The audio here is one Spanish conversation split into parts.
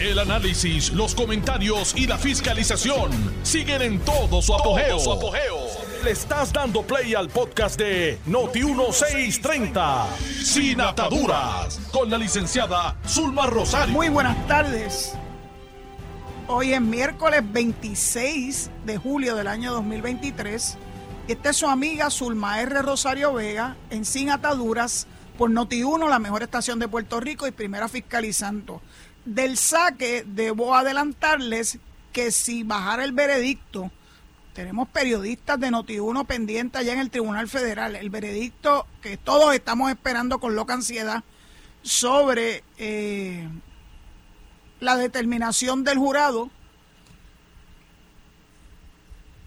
El análisis, los comentarios y la fiscalización siguen en todo su apogeo. Le estás dando play al podcast de Noti1630, Sin Ataduras, con la licenciada Zulma Rosario. Muy buenas tardes. Hoy es miércoles 26 de julio del año 2023. Esta es su amiga Zulma R. Rosario Vega en Sin Ataduras por Noti1, la mejor estación de Puerto Rico y primera fiscalizando. Del saque debo adelantarles que si bajara el veredicto, tenemos periodistas de Noti1 pendientes allá en el Tribunal Federal, el veredicto que todos estamos esperando con loca ansiedad sobre eh, la determinación del jurado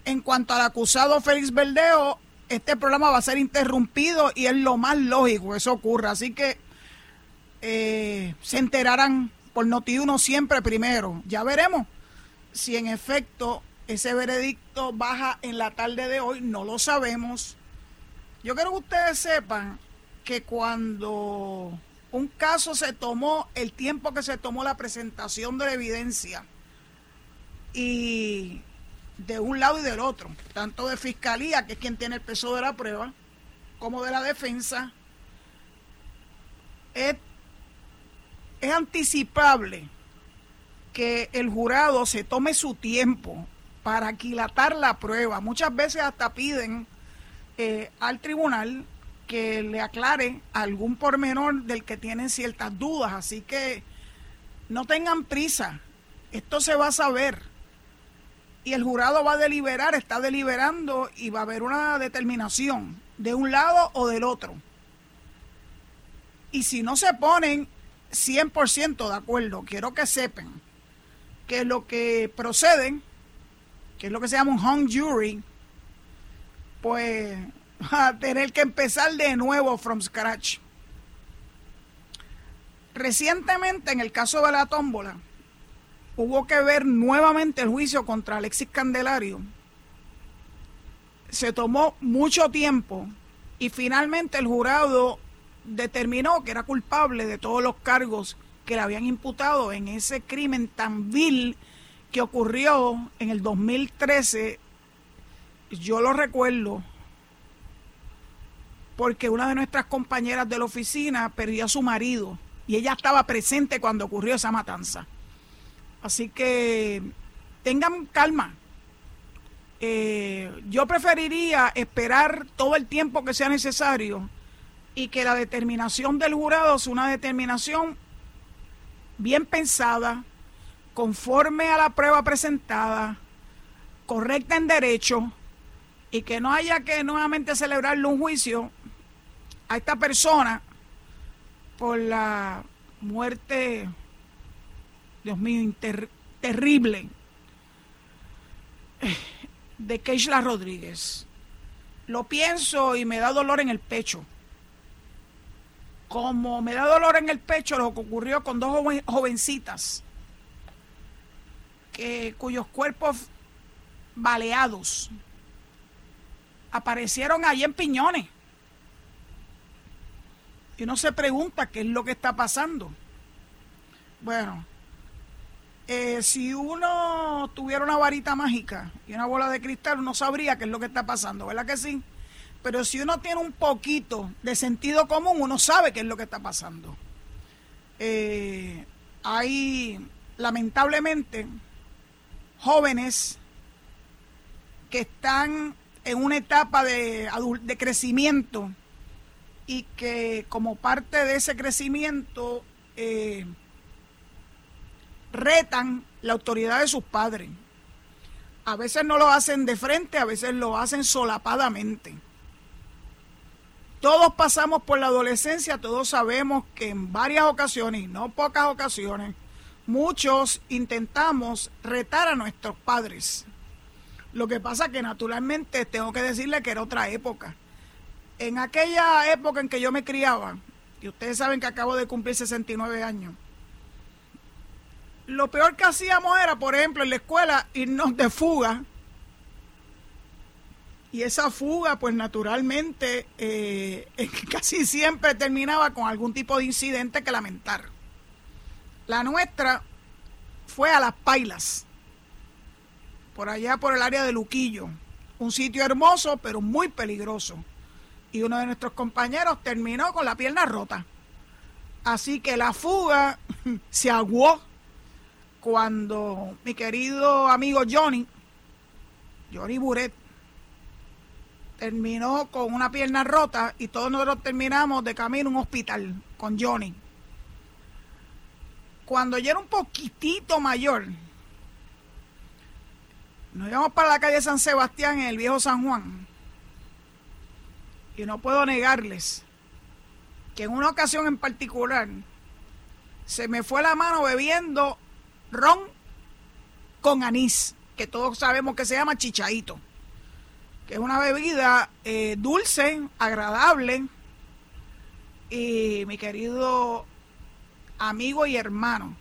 en cuanto al acusado Félix Verdeo este programa va a ser interrumpido y es lo más lógico que eso ocurra. Así que eh, se enterarán por Noti1 siempre primero. Ya veremos si en efecto ese veredicto baja en la tarde de hoy. No lo sabemos. Yo quiero que ustedes sepan que cuando un caso se tomó, el tiempo que se tomó la presentación de la evidencia y de un lado y del otro, tanto de fiscalía, que es quien tiene el peso de la prueba, como de la defensa, es, anticipable que el jurado se tome su tiempo para aquilatar la prueba. Muchas veces hasta piden eh, al tribunal que le aclare algún pormenor del que tienen ciertas dudas. Así que no tengan prisa. Esto se va a saber y el jurado va a deliberar, está deliberando y va a haber una determinación de un lado o del otro. Y si no se ponen 100% de acuerdo, quiero que sepan que lo que proceden, que es lo que se llama un hung jury, pues va a tener que empezar de nuevo from scratch. Recientemente, en el caso de la tómbola, hubo que ver nuevamente el juicio contra Alexis Candelario. Se tomó mucho tiempo y finalmente el jurado determinó que era culpable de todos los cargos que le habían imputado en ese crimen tan vil que ocurrió en el 2013. Yo lo recuerdo porque una de nuestras compañeras de la oficina perdió a su marido y ella estaba presente cuando ocurrió esa matanza. Así que tengan calma. Eh, yo preferiría esperar todo el tiempo que sea necesario y que la determinación del jurado sea una determinación bien pensada, conforme a la prueba presentada, correcta en derecho y que no haya que nuevamente celebrarle un juicio a esta persona por la muerte Dios mío, terrible, de Keishla Rodríguez. Lo pienso y me da dolor en el pecho. Como me da dolor en el pecho lo que ocurrió con dos jovencitas cuyos cuerpos baleados aparecieron allí en piñones. Y uno se pregunta qué es lo que está pasando. Bueno, eh, si uno tuviera una varita mágica y una bola de cristal, uno sabría qué es lo que está pasando, ¿verdad que sí? Pero si uno tiene un poquito de sentido común, uno sabe qué es lo que está pasando. Eh, hay, lamentablemente, jóvenes que están en una etapa de, crecimiento y que como parte de ese crecimiento eh, retan la autoridad de sus padres. A veces no lo hacen de frente, a veces lo hacen solapadamente. Todos pasamos por la adolescencia, todos sabemos que en varias ocasiones, no pocas ocasiones, muchos intentamos retar a nuestros padres. Lo que pasa que naturalmente tengo que decirle que era otra época. En aquella época en que yo me criaba, y ustedes saben que acabo de cumplir 69 años, lo peor que hacíamos era, por ejemplo, en la escuela irnos de fuga. Y esa fuga, pues naturalmente, eh, casi siempre terminaba con algún tipo de incidente que lamentar. La nuestra fue a Las Pailas, por allá por el área de Luquillo. Un sitio hermoso, pero muy peligroso. Y uno de nuestros compañeros terminó con la pierna rota. Así que la fuga se aguó cuando mi querido amigo Johnny, Johnny Buret, terminó con una pierna rota y todos nosotros terminamos de camino a un hospital con Johnny. Cuando yo era un poquitito mayor, nos íbamos para la calle San Sebastián en el viejo San Juan. Y no puedo negarles que en una ocasión en particular se me fue la mano bebiendo ron con anís, que todos sabemos que se llama chichaito, que es una bebida eh, dulce, agradable. Y mi querido amigo y hermano,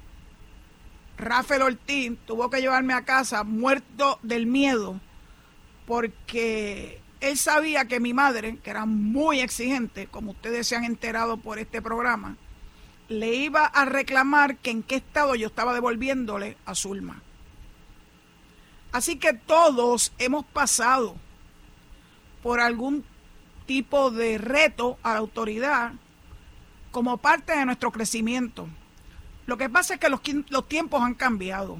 Rafael Ortiz, tuvo que llevarme a casa muerto del miedo, porque él sabía que mi madre, que era muy exigente, como ustedes se han enterado por este programa, le iba a reclamar que en qué estado yo estaba devolviéndole a Zulma. Así que todos hemos pasado por algún tipo de reto a la autoridad como parte de nuestro crecimiento. Lo que pasa es que los, los tiempos han cambiado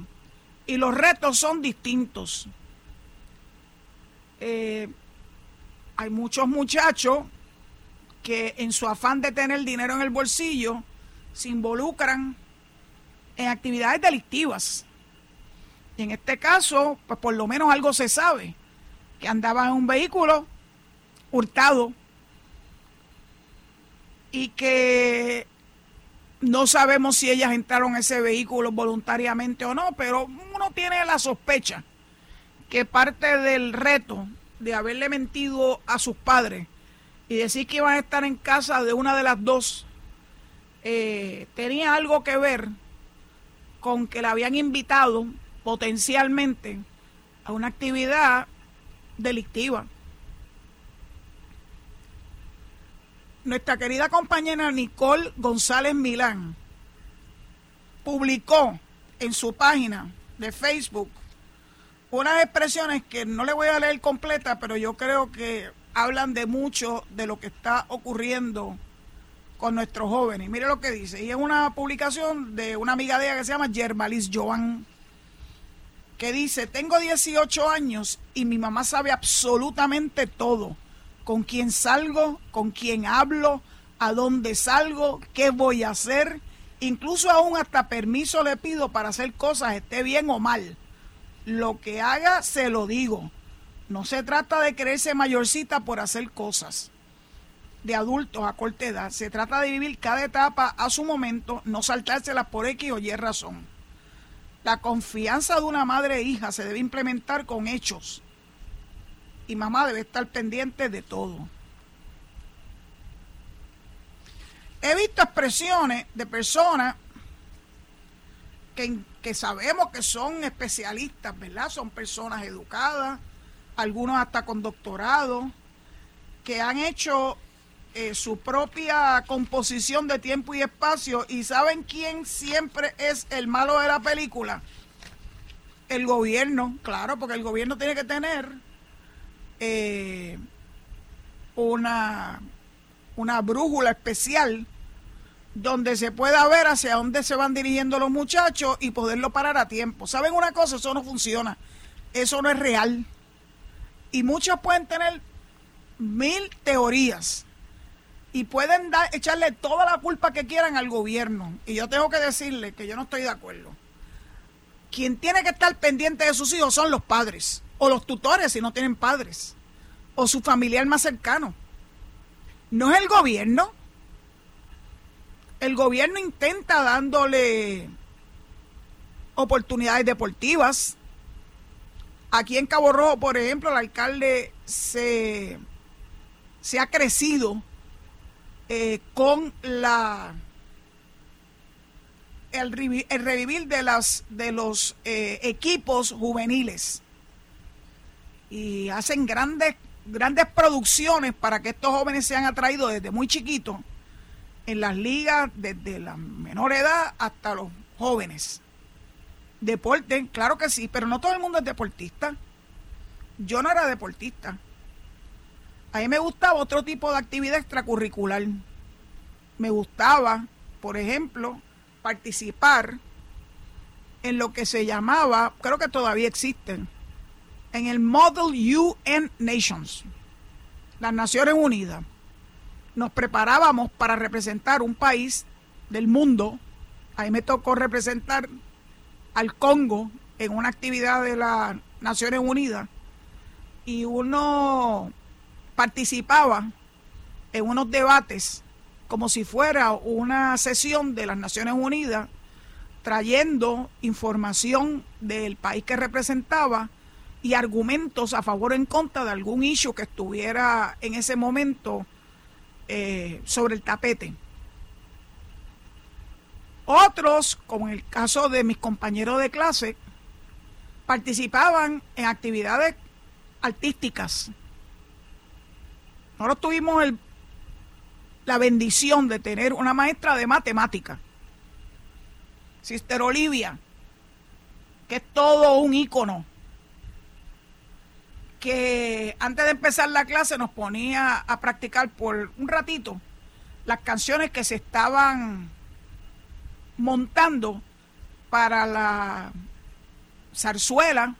y los retos son distintos. Eh, hay muchos muchachos que en su afán de tener dinero en el bolsillo se involucran en actividades delictivas. Y en este caso, pues por lo menos algo se sabe, que andaba en un vehículo hurtado y que no sabemos si ellas entraron a ese vehículo voluntariamente o no, pero uno tiene la sospecha que parte del reto de haberle mentido a sus padres y decir que iban a estar en casa de una de las dos, eh, tenía algo que ver con que la habían invitado potencialmente a una actividad delictiva. Nuestra querida compañera Nicole González Milán publicó en su página de Facebook unas expresiones que no le voy a leer completa, pero yo creo que hablan de mucho de lo que está ocurriendo con nuestros jóvenes. Mire lo que dice. Y es una publicación de una amiga de ella que se llama Germalis Joan, que dice, tengo 18 años y mi mamá sabe absolutamente todo. Con quién salgo, con quién hablo, a dónde salgo, qué voy a hacer. Incluso aún hasta permiso le pido para hacer cosas, esté bien o mal lo que haga se lo digo. No se trata de creerse mayorcita por hacer cosas de adultos a corta edad. Se trata de vivir cada etapa a su momento, no saltárselas por X o Y razón. La confianza de una madre e hija se debe implementar con hechos. Y mamá debe estar pendiente de todo. He visto expresiones de personas que, que sabemos que son especialistas, ¿verdad? Son personas educadas, algunos hasta con doctorado, que han hecho eh, su propia composición de tiempo y espacio y saben quién siempre es el malo de la película. El gobierno, claro, porque el gobierno tiene que tener eh, una, una brújula especial donde se pueda ver hacia dónde se van dirigiendo los muchachos y poderlo parar a tiempo. ¿Saben una cosa? Eso no funciona. Eso no es real. Y muchos pueden tener mil teorías y pueden dar, echarle toda la culpa que quieran al gobierno. Y yo tengo que decirle que yo no estoy de acuerdo. Quien tiene que estar pendiente de sus hijos son los padres o los tutores si no tienen padres o su familiar más cercano. No es el gobierno el gobierno intenta dándole oportunidades deportivas. Aquí en Cabo Rojo, por ejemplo, el alcalde se, ha crecido eh, con la el, revivir de las de los eh, equipos juveniles y hacen grandes grandes producciones para que estos jóvenes sean atraídos desde muy chiquitos en las ligas desde la menor edad hasta los jóvenes. Deporte, claro que sí, pero no todo el mundo es deportista. Yo no era deportista. A mí me gustaba otro tipo de actividad extracurricular. Me gustaba, por ejemplo, participar en lo que se llamaba, creo que todavía existen, en el Model UN Nations, las Naciones Unidas. Nos preparábamos para representar un país del mundo. Ahí me tocó representar al Congo en una actividad de las Naciones Unidas y uno participaba en unos debates como si fuera una sesión de las Naciones Unidas trayendo información del país que representaba y argumentos a favor o en contra de algún issue que estuviera en ese momento eh, sobre el tapete. Otros, como en el caso de mis compañeros de clase, participaban en actividades artísticas. Nosotros tuvimos la bendición de tener una maestra de matemática, Sister Olivia, que es todo un ícono, que antes de empezar la clase nos ponía a practicar por un ratito las canciones que se estaban montando para la zarzuela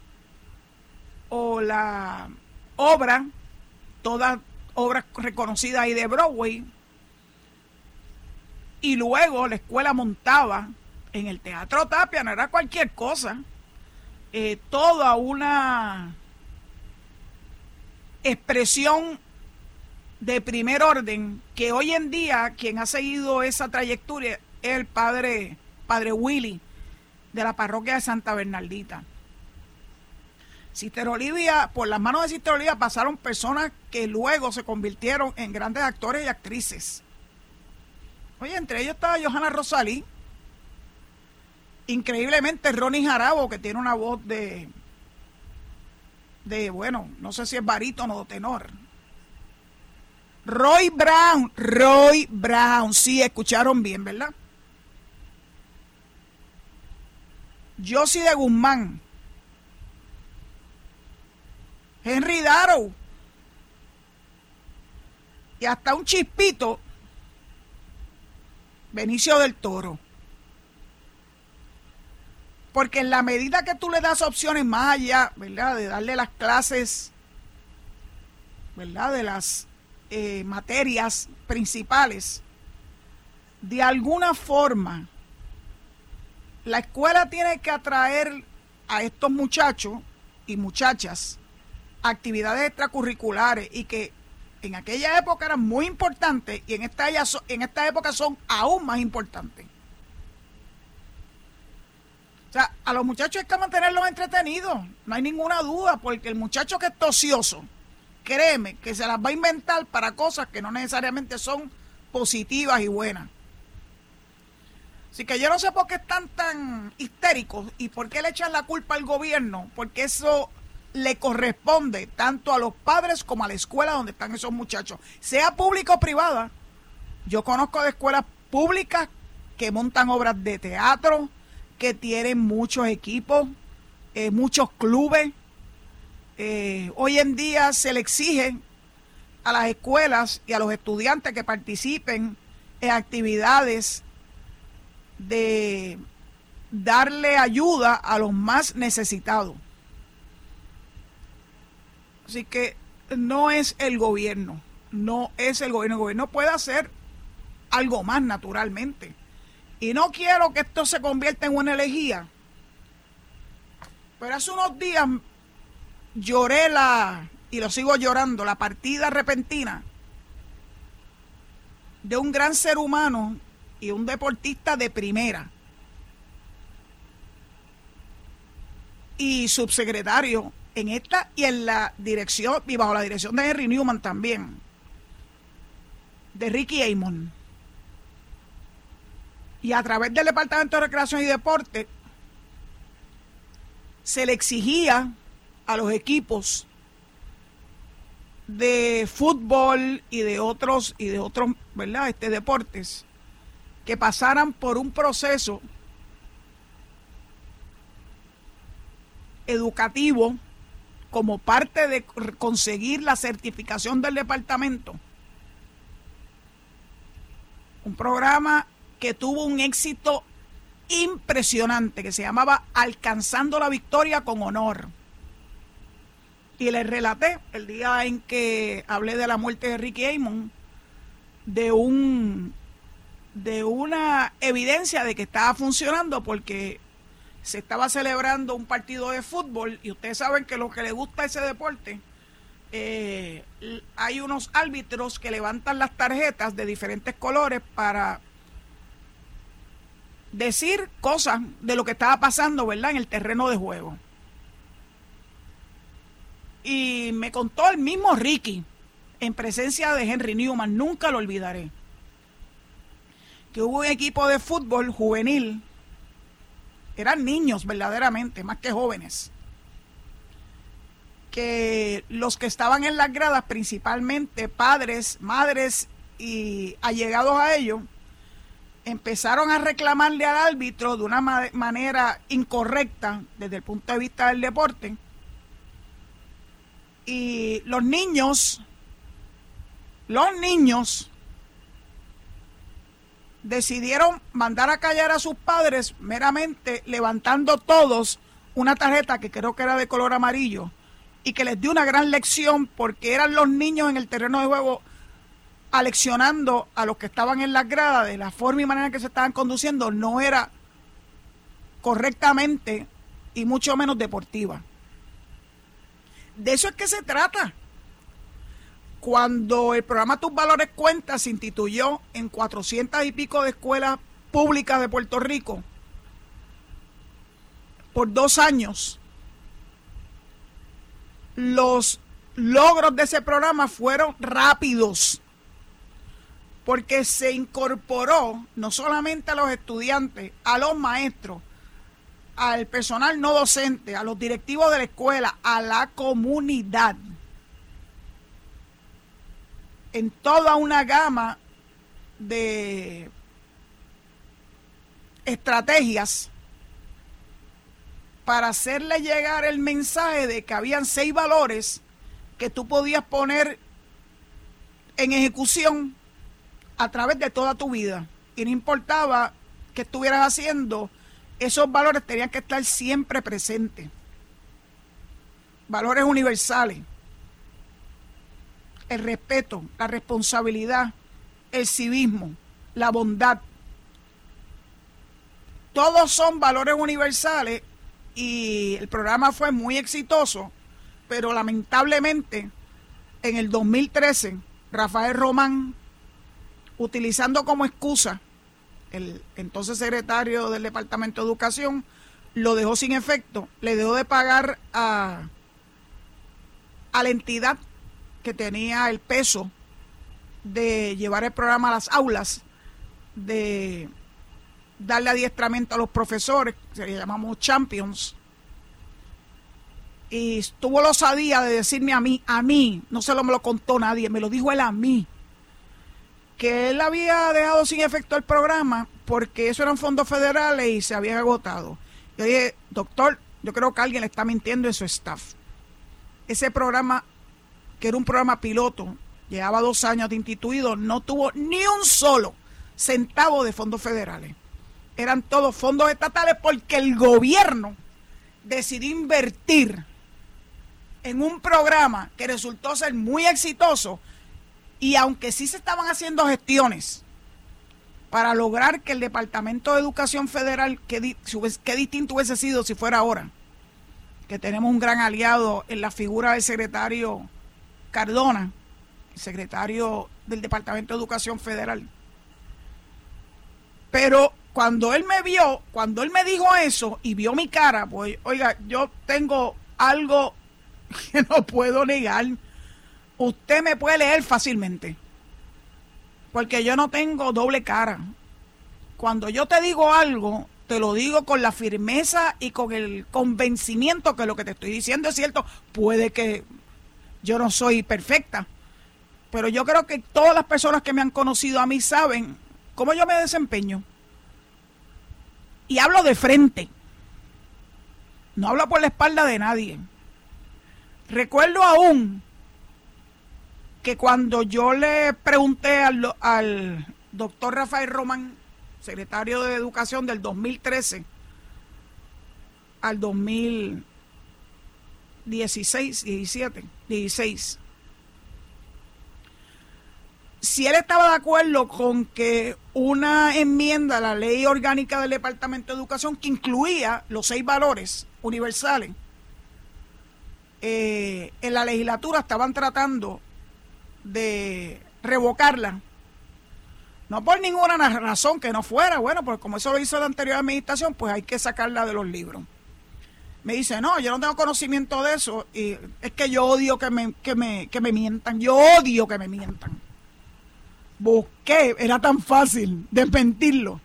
o la obra, todas obras reconocidas ahí de Broadway, y luego la escuela montaba en el Teatro Tapia, no era cualquier cosa, eh, toda una expresión de primer orden que hoy en día quien ha seguido esa trayectoria el padre, padre Willy de la parroquia de Santa Bernardita. Sister Olivia, por las manos de Sister Olivia pasaron personas que luego se convirtieron en grandes actores y actrices. Oye, entre ellos estaba Johanna Rosalí, increíblemente Ronnie Jarabo, que tiene una voz de, de, bueno, no sé si es barítono o tenor. Roy Brown, Roy Brown, sí, escucharon bien, ¿verdad? Josie de Guzmán, Henry Darrow y hasta un chispito, Benicio del Toro. Porque en la medida que tú le das opciones más allá, ¿verdad? De darle las clases, ¿verdad? De las eh, materias principales, de alguna forma la escuela tiene que atraer a estos muchachos y muchachas actividades extracurriculares y que en aquella época eran muy importantes y en esta, en esta época son aún más importantes. O sea, a los muchachos hay que mantenerlos entretenidos, no hay ninguna duda, porque el muchacho que es tocioso, créeme que se las va a inventar para cosas que no necesariamente son positivas y buenas. Así que yo no sé por qué están tan histéricos y por qué le echan la culpa al gobierno, porque eso le corresponde tanto a los padres como a la escuela donde están esos muchachos, sea pública o privada. Yo conozco de escuelas públicas que montan obras de teatro, que tienen muchos equipos, eh, muchos clubes. Eh, hoy en día se le exige a las escuelas y a los estudiantes que participen en actividades de darle ayuda a los más necesitados. Así que no es el gobierno, no es el gobierno. El gobierno puede hacer algo más naturalmente. Y no quiero que esto se convierta en una elegía. Pero hace unos días lloré la, y lo sigo llorando, la partida repentina de un gran ser humano y un deportista de primera. Y subsecretario en esta y en la dirección, y bajo la dirección de Henry Newman también, de Ricky Amon. Y a través del Departamento de Recreación y Deporte, se le exigía a los equipos de fútbol y de otros y de otros, ¿verdad? Este deportes que pasaran por un proceso educativo como parte de conseguir la certificación del departamento. Un programa que tuvo un éxito impresionante que se llamaba Alcanzando la Victoria con Honor. Y les relaté el día en que hablé de la muerte de Ricky Amon, de un de una evidencia de que estaba funcionando porque se estaba celebrando un partido de fútbol y ustedes saben que los que les gusta ese deporte, eh, hay unos árbitros que levantan las tarjetas de diferentes colores para decir cosas de lo que estaba pasando, ¿verdad?, en el terreno de juego. Y me contó el mismo Ricky, en presencia de Henry Newman, nunca lo olvidaré, que hubo un equipo de fútbol juvenil eran niños verdaderamente, más que jóvenes, que los que estaban en las gradas, principalmente padres, madres y allegados a ellos, empezaron a reclamarle al árbitro de una manera incorrecta desde el punto de vista del deporte. Y los niños, los niños decidieron mandar a callar a sus padres meramente levantando todos una tarjeta que creo que era de color amarillo y que les dio una gran lección porque eran los niños en el terreno de juego aleccionando a los que estaban en las gradas de la forma y manera que se estaban conduciendo no era correctamente y mucho menos deportiva. De eso es que se trata. Cuando el programa Tus Valores Cuenta se instituyó en 400 y pico de escuelas públicas de Puerto Rico por dos años, los logros de ese programa fueron rápidos porque se incorporó no solamente a los estudiantes, a los maestros, al personal no docente, a los directivos de la escuela, a la comunidad. En toda una gama de estrategias para hacerle llegar el mensaje de que habían seis valores que tú podías poner en ejecución a través de toda tu vida. Y no importaba que estuvieras haciendo, esos valores tenían que estar siempre presentes. Valores universales el respeto, la responsabilidad, el civismo, la bondad. Todos son valores universales y el programa fue muy exitoso, pero lamentablemente en el 2013 Rafael Román, utilizando como excusa el entonces secretario del Departamento de Educación, lo dejó sin efecto, le dejó de pagar a, a la entidad que tenía el peso de llevar el programa a las aulas, de darle adiestramiento a los profesores, que le llamamos champions, y tuvo la osadía de decirme a mí, a mí, no se lo me lo contó nadie, me lo dijo él a mí, que él había dejado sin efecto el programa porque eso eran fondos federales y se había agotado. Yo dije, doctor, yo creo que alguien le está mintiendo en su staff. Ese programa que era un programa piloto, llevaba dos años de instituido, no tuvo ni un solo centavo de fondos federales. Eran todos fondos estatales porque el gobierno decidió invertir en un programa que resultó ser muy exitoso y aunque sí se estaban haciendo gestiones para lograr que el Departamento de Educación Federal, qué, qué distinto hubiese sido si fuera ahora, que tenemos un gran aliado en la figura del secretario Cardona, secretario del Departamento de Educación Federal. Pero cuando él me vio, cuando él me dijo eso y vio mi cara, pues, oiga, yo tengo algo que no puedo negar. Usted me puede leer fácilmente. Porque yo no tengo doble cara. Cuando yo te digo algo, te lo digo con la firmeza y con el convencimiento que lo que te estoy diciendo es cierto. Puede que yo no soy perfecta, pero yo creo que todas las personas que me han conocido a mí saben cómo yo me desempeño. Y hablo de frente. no habla por la espalda de nadie. Recuerdo aún que cuando yo le pregunté al, al doctor Rafael Román, secretario de Educación del 2013 al 2016, 17, 16, si él estaba de acuerdo con que una enmienda a la ley orgánica del Departamento de Educación que incluía los seis valores universales, eh, en la legislatura estaban tratando de revocarla. No por ninguna razón que no fuera, bueno, porque como eso lo hizo la anterior administración, pues hay que sacarla de los libros. Me dice, no, yo no tengo conocimiento de eso y es que yo odio que me, que me, que me mientan, yo odio que me mientan. Busqué, era tan fácil desmentirlo.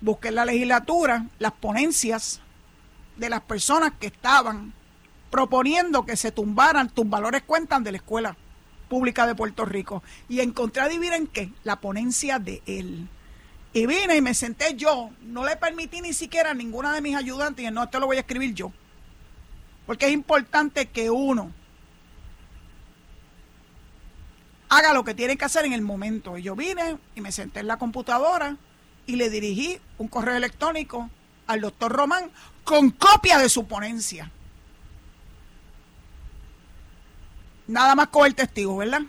Busqué la legislatura las ponencias de las personas que estaban proponiendo que se tumbaran, tus valores cuentan de la escuela pública de Puerto Rico. Y encontré, adivinen qué, la ponencia de él. Y vine y me senté yo, no le permití ni siquiera a ninguna de mis ayudantes, y no, esto lo voy a escribir yo. Porque es importante que uno haga lo que tiene que hacer en el momento. Y yo vine y me senté en la computadora y le dirigí un correo electrónico al doctor Román con copia de su ponencia. Nada más con el testigo, ¿verdad?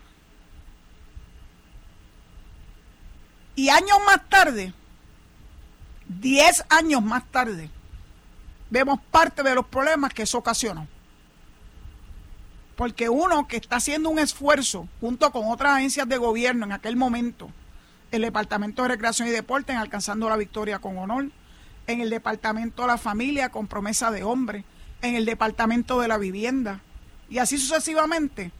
Y años más tarde, 10 años más tarde, vemos parte de los problemas que eso ocasionó. Porque uno que está haciendo un esfuerzo junto con otras agencias de gobierno en aquel momento, el Departamento de Recreación y Deporte en alcanzando la victoria con honor, en el Departamento de la Familia con promesa de hombre, en el Departamento de la Vivienda, y así sucesivamente,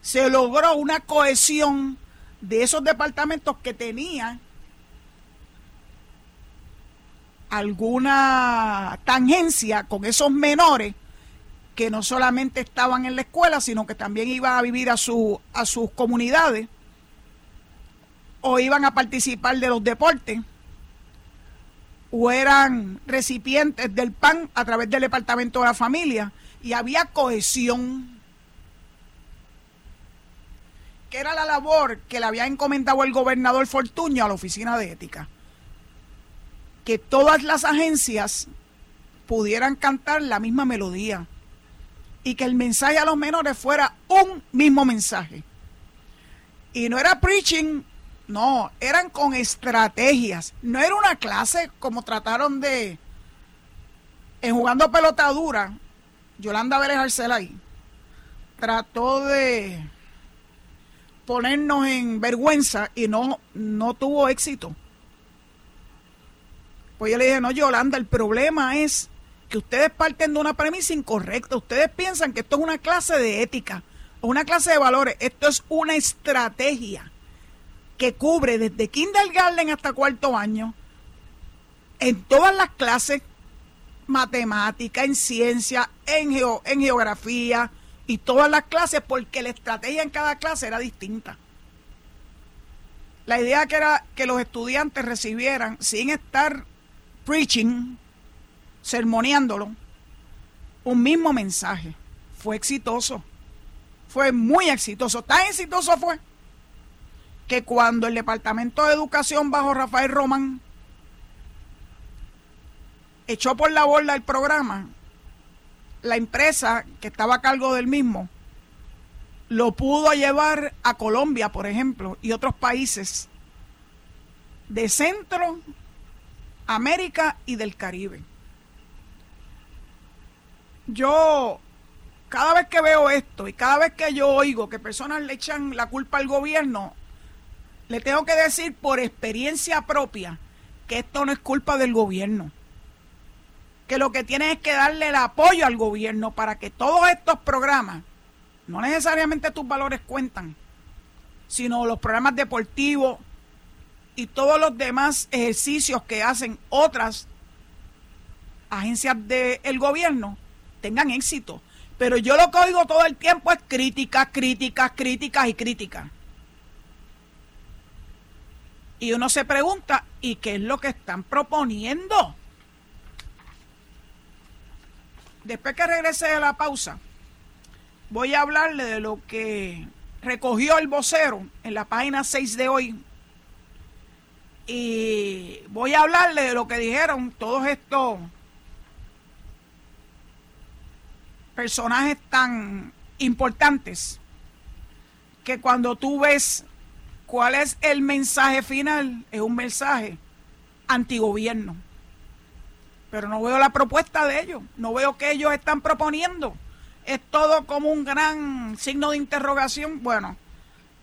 se logró una cohesión de esos departamentos que tenían alguna tangencia con esos menores que no solamente estaban en la escuela, sino que también iban a vivir a, su, a sus comunidades o iban a participar de los deportes o eran recipientes del PAN a través del Departamento de la Familia. Y había cohesión, era la labor que le había encomendado el gobernador Fortuño a la Oficina de Ética, que todas las agencias pudieran cantar la misma melodía y que el mensaje a los menores fuera un mismo mensaje. Y no era preaching, no, eran con estrategias. No era una clase como trataron de, en jugando pelota dura, Yolanda Vélez Arcelay trató de ponernos en vergüenza y no, no tuvo éxito. Pues yo le dije, no, Yolanda, el problema es que ustedes parten de una premisa incorrecta. Ustedes piensan que esto es una clase de ética o una clase de valores. Esto es una estrategia que cubre desde kindergarten hasta cuarto año en todas las clases matemática, en ciencia, en, en geografía y todas las clases porque la estrategia en cada clase era distinta. La idea que era que los estudiantes recibieran sin estar preaching, sermoneándolo, un mismo mensaje. Fue exitoso. Fue muy exitoso. Tan exitoso fue que cuando el Departamento de Educación bajo Rafael Román echó por la borda el programa, la empresa que estaba a cargo del mismo lo pudo llevar a Colombia, por ejemplo, y otros países de Centro, América y del Caribe yo cada vez que veo esto y cada vez que yo oigo que personas le echan la culpa al gobierno, le tengo que decir por experiencia propia que esto no es culpa del gobierno. Que lo que tiene es que darle el apoyo al gobierno para que todos estos programas, no necesariamente tus valores cuentan, sino los programas deportivos y todos los demás ejercicios que hacen otras agencias del gobierno, tengan éxito. Pero yo lo que oigo todo el tiempo es críticas, críticas, críticas y críticas. Y uno se pregunta, ¿y qué es lo que están proponiendo? Después que regrese de la pausa, voy a hablarle de lo que recogió el vocero en la página 6 de hoy. Y voy a hablarle de lo que dijeron todos estos personajes tan importantes que cuando tú ves cuál es el mensaje final, es un mensaje antigobierno. Pero no veo la propuesta de ellos, no veo que ellos están proponiendo. Es todo como un gran signo de interrogación. Bueno,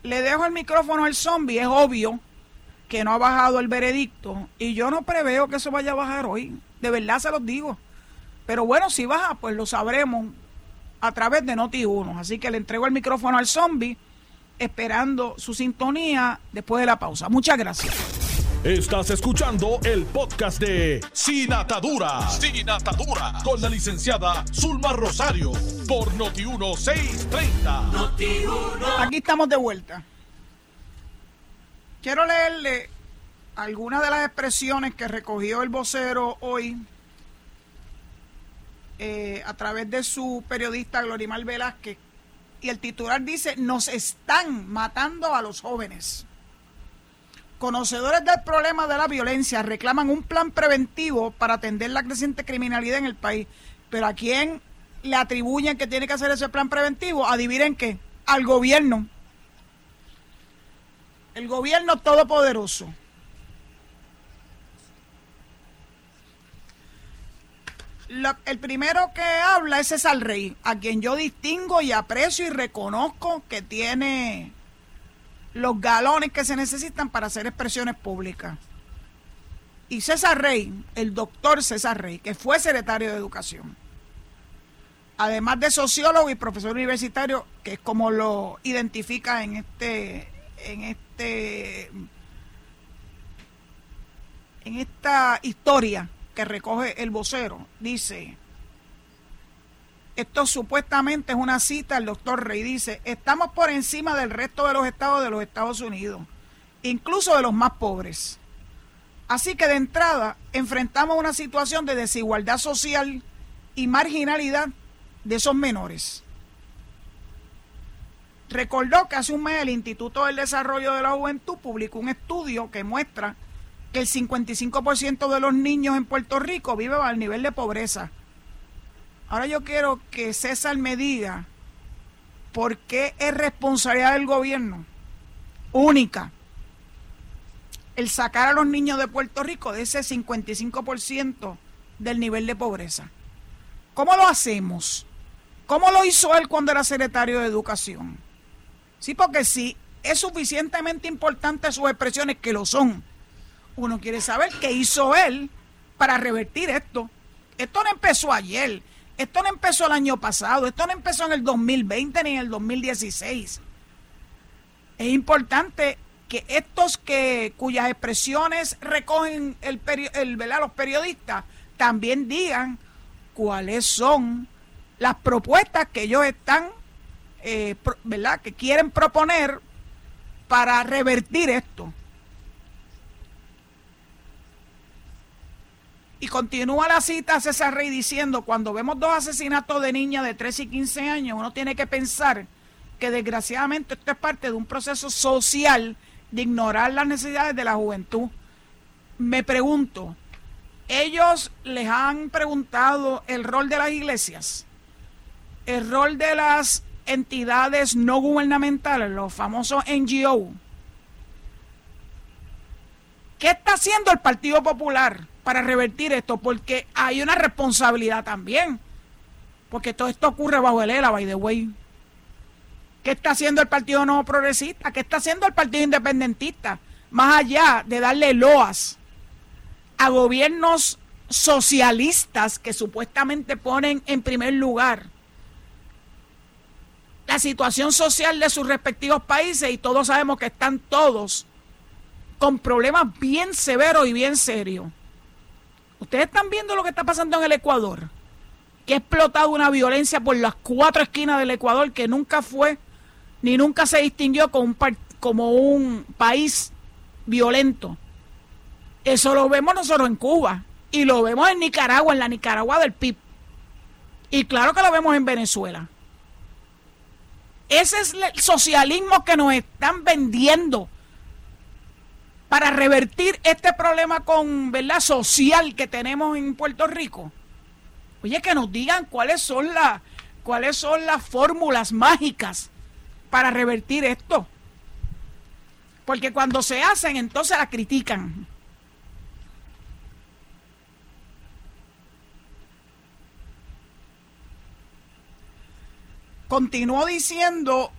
le dejo el micrófono al zombie, es obvio que no ha bajado el veredicto y yo no preveo que eso vaya a bajar hoy. De verdad se los digo. Pero bueno, si baja, pues lo sabremos a través de Noti1. Así que le entrego el micrófono al zombie, esperando su sintonía después de la pausa. Muchas gracias. Estás escuchando el podcast de Sin Atadura. Sin Atadura. Con la licenciada Zulma Rosario. Por Noti1630. Aquí estamos de vuelta. Quiero leerle algunas de las expresiones que recogió el vocero hoy eh, a través de su periodista Glorimar Velázquez. Y el titular dice, nos están matando a los jóvenes. Conocedores del problema de la violencia reclaman un plan preventivo para atender la creciente criminalidad en el país. Pero ¿a quién le atribuyen que tiene que hacer ese plan preventivo? Adivinen qué, al gobierno. El gobierno todopoderoso. el primero que habla es César Rey, a quien yo distingo y aprecio y reconozco que tiene los galones que se necesitan para hacer expresiones públicas. Y César Rey, el doctor César Rey, que fue secretario de Educación, además de sociólogo y profesor universitario, que es como lo identifica en este, en este, en esta historia que recoge el vocero, dice, esto supuestamente es una cita del doctor Rey, dice, estamos por encima del resto de los estados de los Estados Unidos, incluso de los más pobres. Así que de entrada enfrentamos una situación de desigualdad social y marginalidad de esos menores. Recordó que hace un mes el Instituto del Desarrollo de la Juventud publicó un estudio que muestra que el 55% de los niños en Puerto Rico vive al nivel de pobreza. Ahora yo quiero que César me diga por qué es responsabilidad del gobierno única el sacar a los niños de Puerto Rico de ese 55% del nivel de pobreza. ¿Cómo lo hacemos? ¿Cómo lo hizo él cuando era secretario de Educación? Sí, porque sí, es suficientemente importante sus expresiones, que lo son, uno quiere saber qué hizo él para revertir esto. Esto no empezó ayer, esto no empezó el año pasado, esto no empezó en el 2020 ni en el 2016. Es importante que estos que cuyas expresiones recogen los periodistas también digan cuáles son las propuestas que ellos están, eh, ¿verdad? Que quieren proponer para revertir esto. Y continúa la cita César Rey diciendo, cuando vemos dos asesinatos de niñas de 13 y 15 años, uno tiene que pensar que desgraciadamente esto es parte de un proceso social de ignorar las necesidades de la juventud. Me pregunto, ellos les han preguntado el rol de las iglesias, el rol de las entidades no gubernamentales, los famosos NGO. ¿Qué está haciendo el Partido Popular? Para revertir esto, porque hay una responsabilidad también. Porque todo esto ocurre bajo el ELA, by the way. ¿Qué está haciendo el Partido Nuevo Progresista? ¿Qué está haciendo el Partido Independentista? Más allá de darle loas a gobiernos socialistas que supuestamente ponen en primer lugar la situación social de sus respectivos países y todos sabemos que están todos con problemas bien severos y bien serios. Ustedes están viendo lo que está pasando en el Ecuador, que ha explotado una violencia por las cuatro esquinas del Ecuador que nunca fue ni nunca se distinguió como un, como un país violento. Eso lo vemos nosotros en Cuba y lo vemos en Nicaragua, en la Nicaragua del PIB. Y claro que lo vemos en Venezuela. Ese es el socialismo que nos están vendiendo para revertir este problema con verdad social que tenemos en Puerto Rico. Oye, que nos digan cuáles son las cuáles son las fórmulas mágicas para revertir esto. Porque cuando se hacen, entonces la critican. Continuó diciendo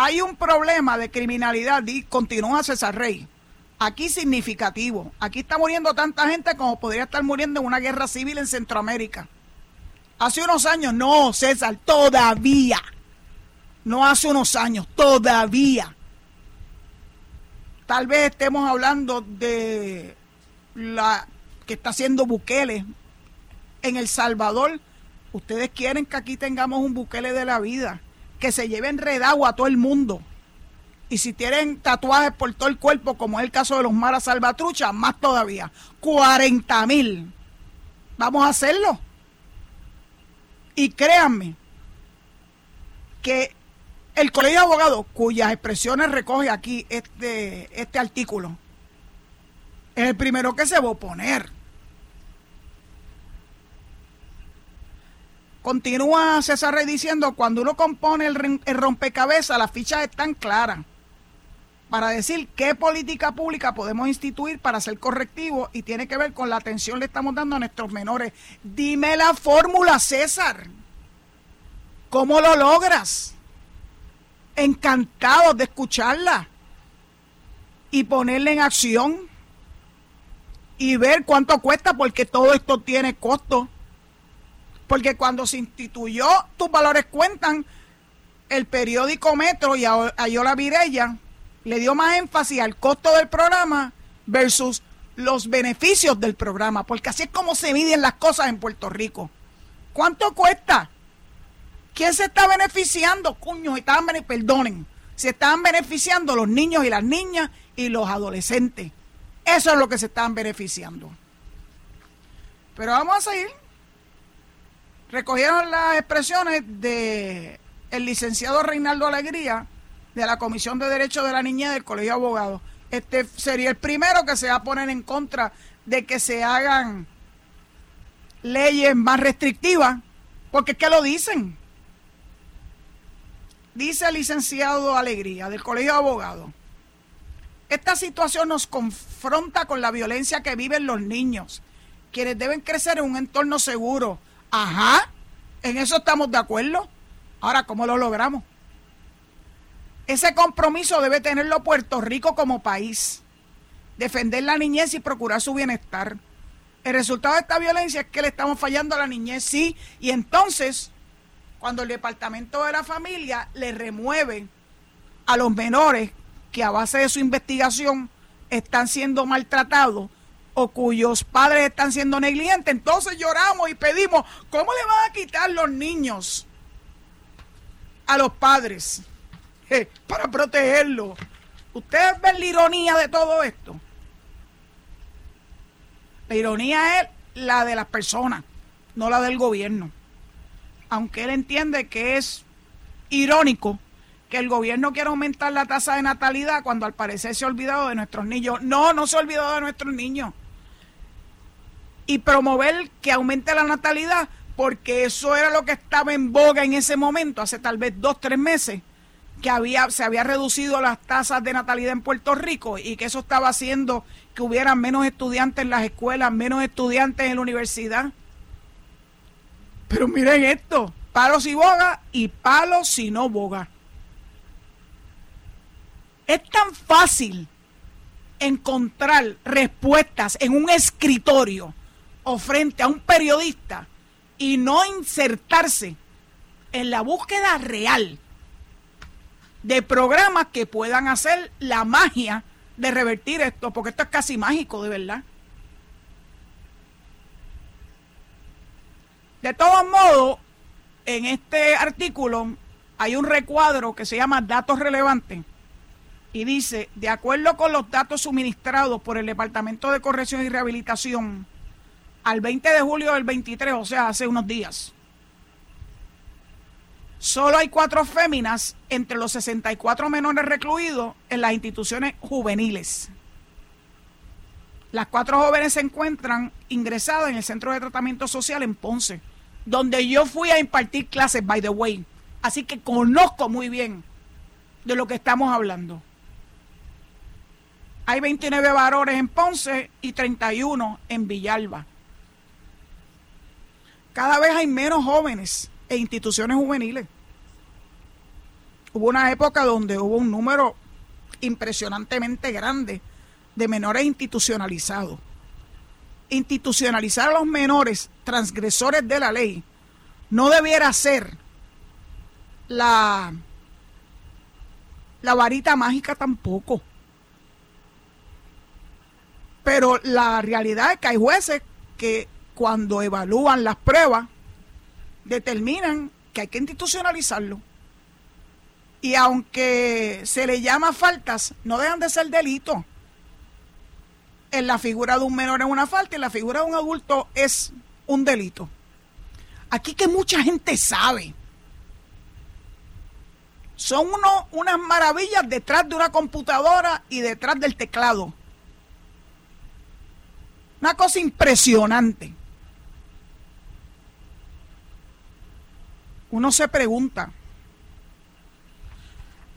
hay un problema de criminalidad, y continúa César Rey, aquí significativo. Aquí está muriendo tanta gente como podría estar muriendo en una guerra civil en Centroamérica. Hace unos años, no, César, todavía. No hace unos años, todavía. Tal vez estemos hablando de la que está haciendo Bukele en El Salvador. Ustedes quieren que aquí tengamos un Bukele de la vida que se lleve enredado a todo el mundo. Y si tienen tatuajes por todo el cuerpo, como es el caso de los Maras Salvatrucha, más todavía. 40 mil. Vamos a hacerlo. Y créanme que el Colegio de Abogados, cuyas expresiones recoge aquí este, este artículo, es el primero que se va a oponer. Continúa César Rey diciendo, cuando uno compone el, rompecabezas, las fichas están claras para decir qué política pública podemos instituir para ser correctivo y tiene que ver con la atención que le estamos dando a nuestros menores. Dime la fórmula, César. ¿Cómo lo logras? Encantado de escucharla y ponerla en acción y ver cuánto cuesta porque todo esto tiene costo. Porque cuando se instituyó tus valores cuentan, el periódico Metro y Ayola Virella le dio más énfasis al costo del programa versus los beneficios del programa, porque así es como se miden las cosas en Puerto Rico. ¿Cuánto cuesta? ¿Quién se está beneficiando? Cuños, estaban, perdonen, se estaban beneficiando los niños y las niñas y los adolescentes. Eso es lo que se están beneficiando. Pero vamos a seguir recogieron las expresiones de el licenciado Reinaldo Alegría de la Comisión de Derechos de la Niñez del Colegio de Abogados. Este sería el primero que se va a poner en contra de que se hagan leyes más restrictivas, porque es que lo dicen. Dice el licenciado Alegría del Colegio de Abogados. Esta situación nos confronta con la violencia que viven los niños, quienes deben crecer en un entorno seguro, Ajá, en eso estamos de acuerdo. Ahora, ¿cómo lo logramos? Ese compromiso debe tenerlo Puerto Rico como país. Defender la niñez y procurar su bienestar. El resultado de esta violencia es que le estamos fallando a la niñez, sí. Y entonces, cuando el Departamento de la Familia le remueve a los menores que a base de su investigación están siendo maltratados, o cuyos padres están siendo negligentes, entonces lloramos y pedimos, ¿cómo le van a quitar los niños a los padres para protegerlos? ¿Ustedes ven la ironía de todo esto? La ironía es la de las personas, no la del gobierno. Aunque él entiende que es irónico que el gobierno quiera aumentar la tasa de natalidad cuando al parecer se ha olvidado de nuestros niños. No, no se ha olvidado de nuestros niños y promover que aumente la natalidad, porque eso era lo que estaba en boga en ese momento, hace tal vez dos, tres meses, que había, se había reducido las tasas de natalidad en Puerto Rico y que eso estaba haciendo que hubiera menos estudiantes en las escuelas, menos estudiantes en la universidad. Pero miren esto, palos y boga y palos si no boga. Es tan fácil encontrar respuestas en un escritorio o frente a un periodista y no insertarse en la búsqueda real de programas que puedan hacer la magia de revertir esto, porque esto es casi mágico, de verdad. De todos modos, en este artículo hay un recuadro que se llama datos relevantes, Y dice, de acuerdo con los datos suministrados por el Departamento de Corrección y Rehabilitación, al 20 de julio del 23, o sea, hace unos días, solo hay cuatro féminas entre los 64 menores recluidos en las instituciones juveniles. Las cuatro jóvenes se encuentran ingresadas en el Centro de Tratamiento Social en Ponce, donde yo fui a impartir clases, by the way. Así que conozco muy bien de lo que estamos hablando. Hay 29 varones en Ponce y 31 en Villalba. Cada vez hay menos jóvenes e instituciones juveniles. Hubo una época donde hubo un número impresionantemente grande de menores institucionalizados. Institucionalizar a los menores transgresores de la ley no debiera ser la, la varita mágica tampoco. Pero la realidad es que hay jueces que cuando evalúan las pruebas determinan que hay que institucionalizarlo. Y aunque se le llama faltas, no dejan de ser delitos. En la figura de un menor es una falta en la figura de un adulto es un delito. Aquí que mucha gente sabe. Son uno, unas maravillas detrás de una computadora y detrás del teclado. Una cosa impresionante. Uno se pregunta,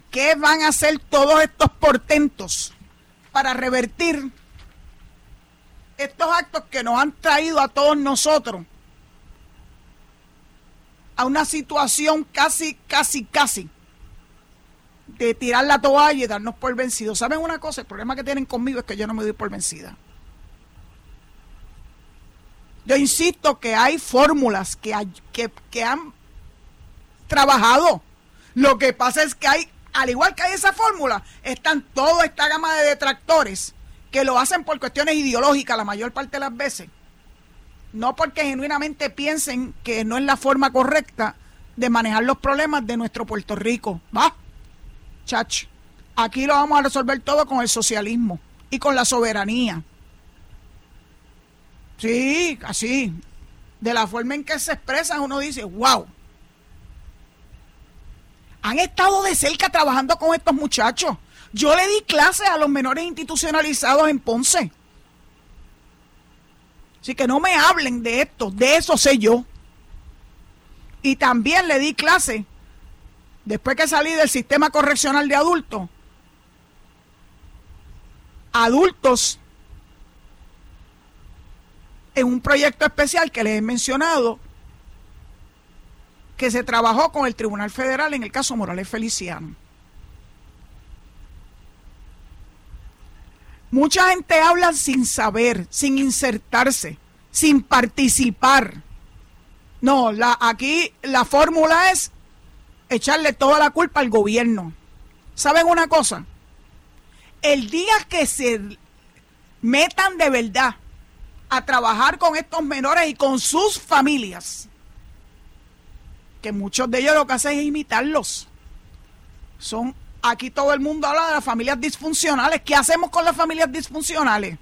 ¿qué van a hacer todos estos portentos para revertir estos actos que nos han traído a todos nosotros a una situación casi, casi, casi de tirar la toalla y darnos por vencidos. ¿Saben una cosa? El problema que tienen conmigo es que yo no me doy por vencida. Yo insisto que hay fórmulas que, que, que han trabajado. Lo que pasa es que hay, al igual que hay esa fórmula, están toda esta gama de detractores que lo hacen por cuestiones ideológicas la mayor parte de las veces. No porque genuinamente piensen que no es la forma correcta de manejar los problemas de nuestro Puerto Rico. ¿Va? Chach, aquí lo vamos a resolver todo con el socialismo y con la soberanía. Sí, así. De la forma en que se expresan, uno dice, wow. Han estado de cerca trabajando con estos muchachos. Yo le di clases a los menores institucionalizados en Ponce. Así que no me hablen de esto, de eso sé yo. Y también le di clase, después que salí del sistema correccional de adultos, adultos en un proyecto especial que les he mencionado, que se trabajó con el Tribunal Federal en el caso Morales Feliciano. Mucha gente habla sin saber, sin insertarse, sin participar. No, aquí la fórmula es echarle toda la culpa al gobierno. ¿Saben una cosa? El día que se metan de verdad a trabajar con estos menores y con sus familias, que muchos de ellos lo que hacen es imitarlos. Son Aquí todo el mundo habla de las familias disfuncionales. ¿Qué hacemos con las familias disfuncionales?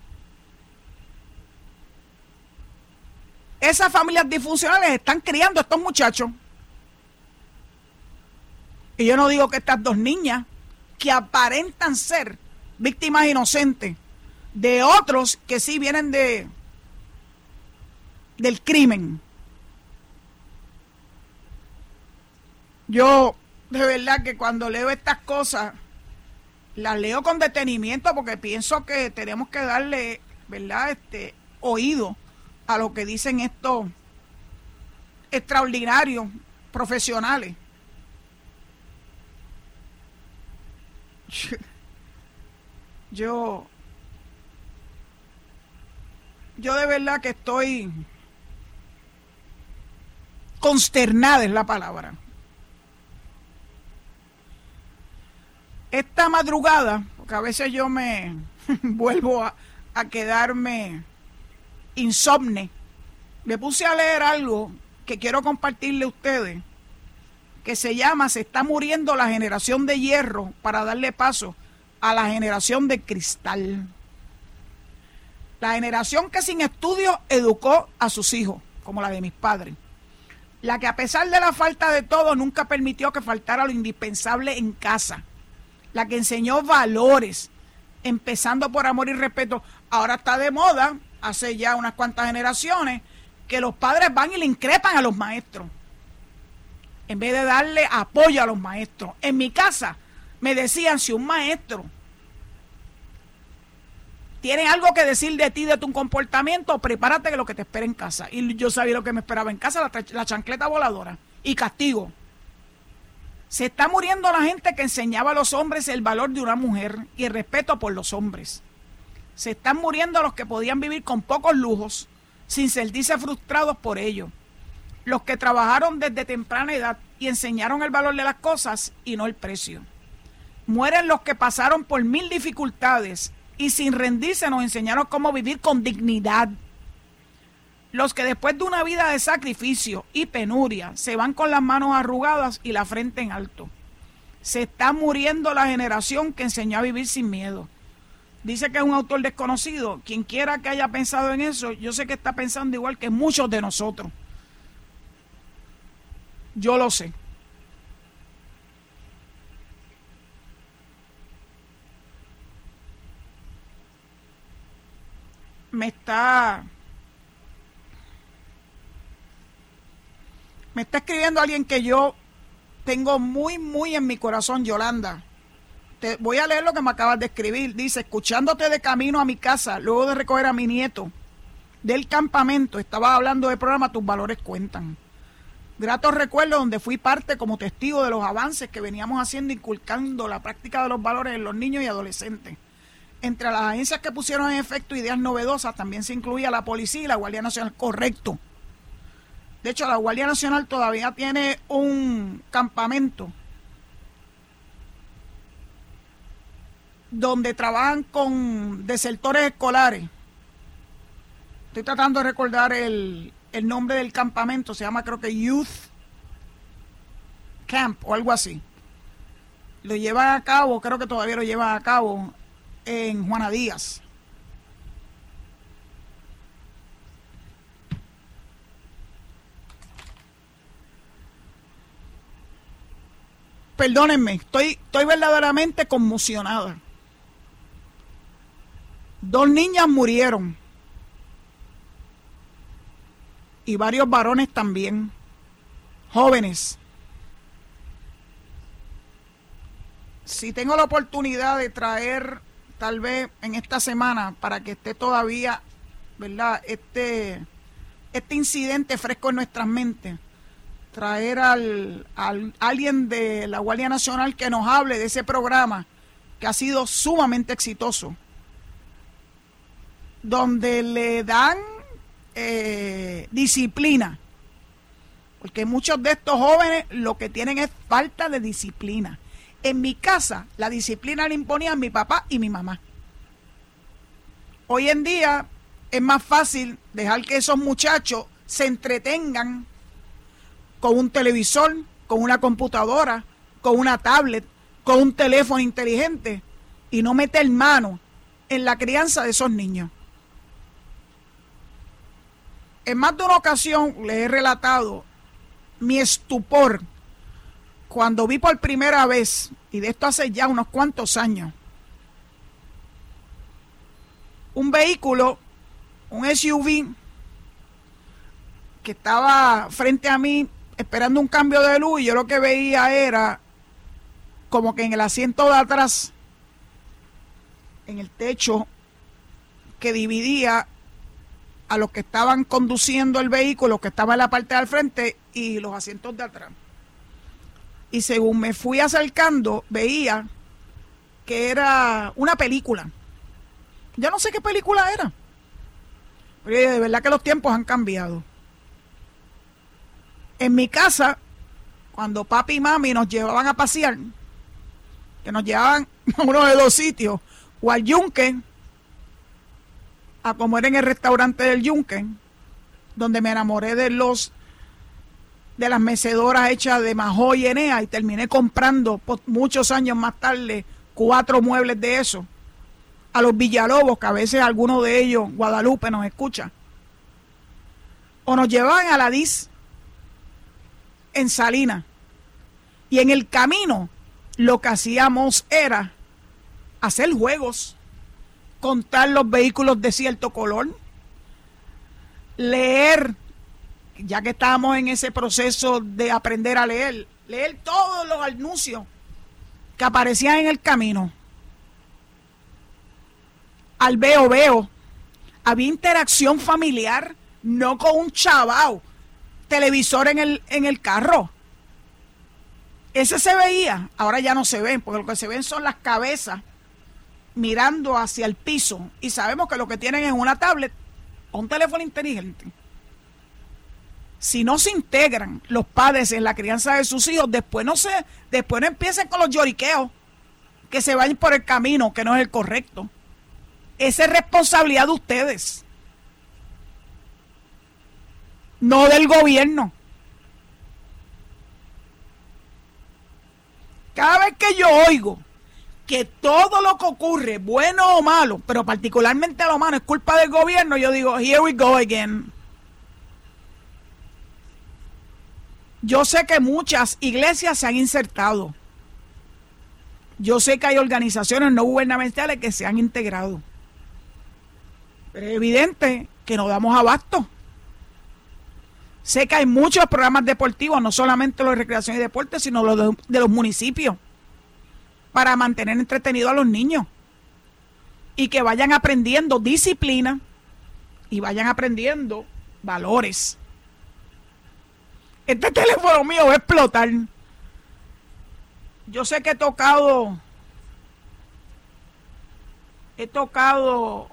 Esas familias disfuncionales están criando a estos muchachos. Y yo no digo que estas dos niñas, que aparentan ser víctimas inocentes de otros que sí vienen de del crimen. Yo de verdad que cuando leo estas cosas, las leo con detenimiento porque pienso que tenemos que darle, ¿verdad?, este oído a lo que dicen estos extraordinarios profesionales. Yo, yo de verdad que estoy consternada es la palabra. Esta madrugada, porque a veces yo me vuelvo a, quedarme insomne, me puse a leer algo que quiero compartirle a ustedes, que se llama Se está muriendo la generación de hierro para darle paso a la generación de cristal. La generación que sin estudio educó a sus hijos, como la de mis padres. La que a pesar de la falta de todo nunca permitió que faltara lo indispensable en casa. La que enseñó valores, empezando por amor y respeto. Ahora está de moda, hace ya unas cuantas generaciones, que los padres van y le increpan a los maestros. En vez de darle apoyo a los maestros. En mi casa me decían, si un maestro tiene algo que decir de ti, de tu comportamiento, prepárate que lo que te espera en casa. Y yo sabía lo que me esperaba en casa, la, la chancleta voladora y castigo. Se está muriendo la gente que enseñaba a los hombres el valor de una mujer y el respeto por los hombres. Se están muriendo los que podían vivir con pocos lujos sin sentirse frustrados por ello. Los que trabajaron desde temprana edad y enseñaron el valor de las cosas y no el precio. Mueren los que pasaron por mil dificultades y sin rendirse nos enseñaron cómo vivir con dignidad. Los que después de una vida de sacrificio y penuria se van con las manos arrugadas y la frente en alto. Se está muriendo la generación que enseñó a vivir sin miedo. Dice que es un autor desconocido. Quien quiera que haya pensado en eso, yo sé que está pensando igual que muchos de nosotros. Yo lo sé. me está me está escribiendo alguien que yo tengo muy muy en mi corazón, Yolanda. Te voy a leer lo que me acabas de escribir. Dice, escuchándote de camino a mi casa, luego de recoger a mi nieto del campamento, estaba hablando del programa Tus Valores Cuentan. Gratos recuerdos donde fui parte como testigo de los avances que veníamos haciendo inculcando la práctica de los valores en los niños y adolescentes. Entre las agencias que pusieron en efecto ideas novedosas también se incluía la policía y la Guardia Nacional. Correcto. De hecho, la Guardia Nacional todavía tiene un campamento donde trabajan con desertores escolares. Estoy tratando de recordar el, el nombre del campamento, se llama creo que Youth Camp o algo así. Lo llevan a cabo, creo que todavía lo llevan a cabo en Juana Díaz. Perdónenme, estoy, estoy verdaderamente conmocionada. Dos niñas murieron. Y varios varones también. Jóvenes. Si tengo la oportunidad de traer tal vez en esta semana para que esté todavía, ¿verdad? Este, este incidente fresco en nuestras mentes. Traer al, al alguien de la Guardia Nacional que nos hable de ese programa que ha sido sumamente exitoso, donde le dan eh, disciplina, porque muchos de estos jóvenes lo que tienen es falta de disciplina en mi casa la disciplina la imponían mi papá y mi mamá. Hoy en día es más fácil dejar que esos muchachos se entretengan con un televisor, con una computadora, con una tablet, con un teléfono inteligente y no meter mano en la crianza de esos niños. En más de una ocasión les he relatado mi estupor cuando vi por primera vez, y de esto hace ya unos cuantos años, un vehículo, un SUV, que estaba frente a mí esperando un cambio de luz y yo lo que veía era como que en el asiento de atrás, en el techo que dividía a los que estaban conduciendo el vehículo, que estaba en la parte del frente y los asientos de atrás y según me fui acercando, veía que era una película. Ya no sé qué película era. Pero de verdad que los tiempos han cambiado. En mi casa, cuando papi y mami nos llevaban a pasear, que nos llevaban a uno de dos sitios, o al Yunque, a comer en el restaurante del Yunque, donde me enamoré de los de las mecedoras hechas de Majo y Enea y terminé comprando muchos años más tarde cuatro muebles de eso a los Villalobos, que a veces alguno de ellos, Guadalupe, nos escucha. O nos llevaban a la DIS en Salina. Y en el camino lo que hacíamos era hacer juegos, contar los vehículos de cierto color, leer, ya que estábamos en ese proceso de aprender a leer, leer todos los anuncios que aparecían en el camino. Al veo veo, había interacción familiar, no con un chaval, televisor en el, en el carro. Ese se veía, ahora ya no se ven, porque lo que se ven son las cabezas mirando hacia el piso y sabemos que lo que tienen es una tablet o un teléfono inteligente. Si no se integran los padres en la crianza de sus hijos, después no se, después no empiecen con los lloriqueos, que se vayan por el camino que no es el correcto. Esa es responsabilidad de ustedes, no del gobierno. Cada vez que yo oigo que todo lo que ocurre, bueno o malo, pero particularmente lo malo, es culpa del gobierno, yo digo, here we go again. Yo sé que muchas iglesias se han insertado. Yo sé que hay organizaciones no gubernamentales que se han integrado. Pero es evidente que no damos abasto. Sé que hay muchos programas deportivos, no solamente los de recreación y deporte, sino los de, los municipios para mantener entretenidos a los niños y que vayan aprendiendo disciplina y vayan aprendiendo valores. Este teléfono mío va a explotar. Yo sé que he tocado, he tocado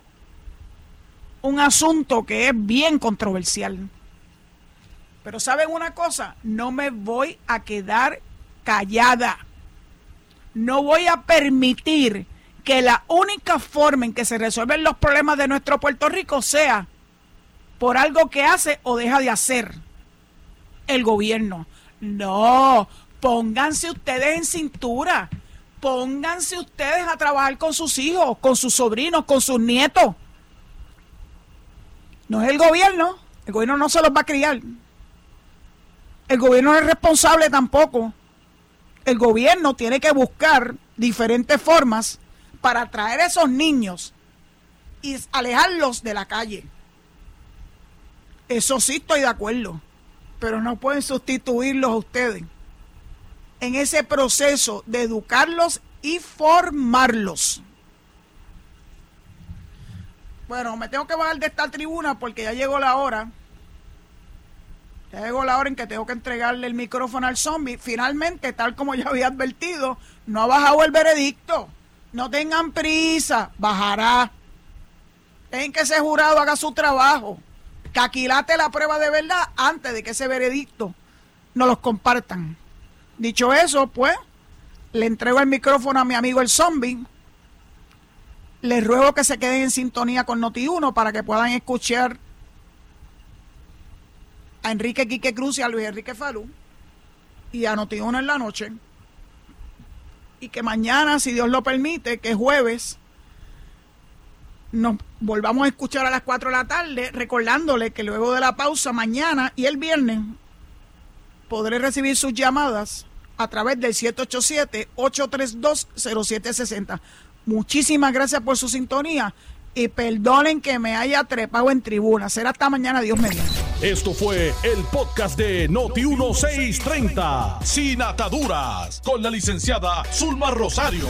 un asunto que es bien controversial. Pero ¿saben una cosa? No me voy a quedar callada no voy a permitir que la única forma en que se resuelven los problemas de nuestro Puerto Rico sea por algo que hace o deja de hacer el gobierno. No, pónganse ustedes en cintura, pónganse ustedes a trabajar con sus hijos, con sus sobrinos, con sus nietos. No es el gobierno, el gobierno no se los va a criar. El gobierno no es responsable tampoco el gobierno tiene que buscar diferentes formas para atraer a esos niños y alejarlos de la calle. Eso sí estoy de acuerdo, pero no pueden sustituirlos a ustedes en ese proceso de educarlos y formarlos. Bueno, me tengo que bajar de esta tribuna porque ya llegó la hora ya llegó la hora en que tengo que entregarle el micrófono al zombie. Finalmente, tal como ya había advertido, no ha bajado el veredicto. No tengan prisa, bajará. Dejen que ese jurado haga su trabajo. Que aquilate la prueba de verdad antes de que ese veredicto nos los compartan. Dicho eso, pues, le entrego el micrófono a mi amigo el zombie. Les ruego que se queden en sintonía con Noti1 para que puedan escuchar a Enrique Quique Cruz y a Luis Enrique Falú y a Notiuno en la noche. Y que mañana, si Dios lo permite, que es jueves, nos volvamos a escuchar a las 4 de la tarde, recordándole que luego de la pausa, mañana y el viernes, podré recibir sus llamadas a través del 787-832-0760. Muchísimas gracias por su sintonía y perdonen que me haya trepado en tribuna. Será hasta mañana, Dios mediante. Esto fue el podcast de Noti1630, sin ataduras, con la licenciada Zulma Rosario.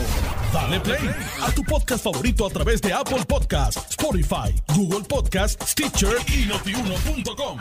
Dale play a tu podcast favorito a través de Apple Podcasts, Spotify, Google Podcasts, Stitcher y notiuno.com.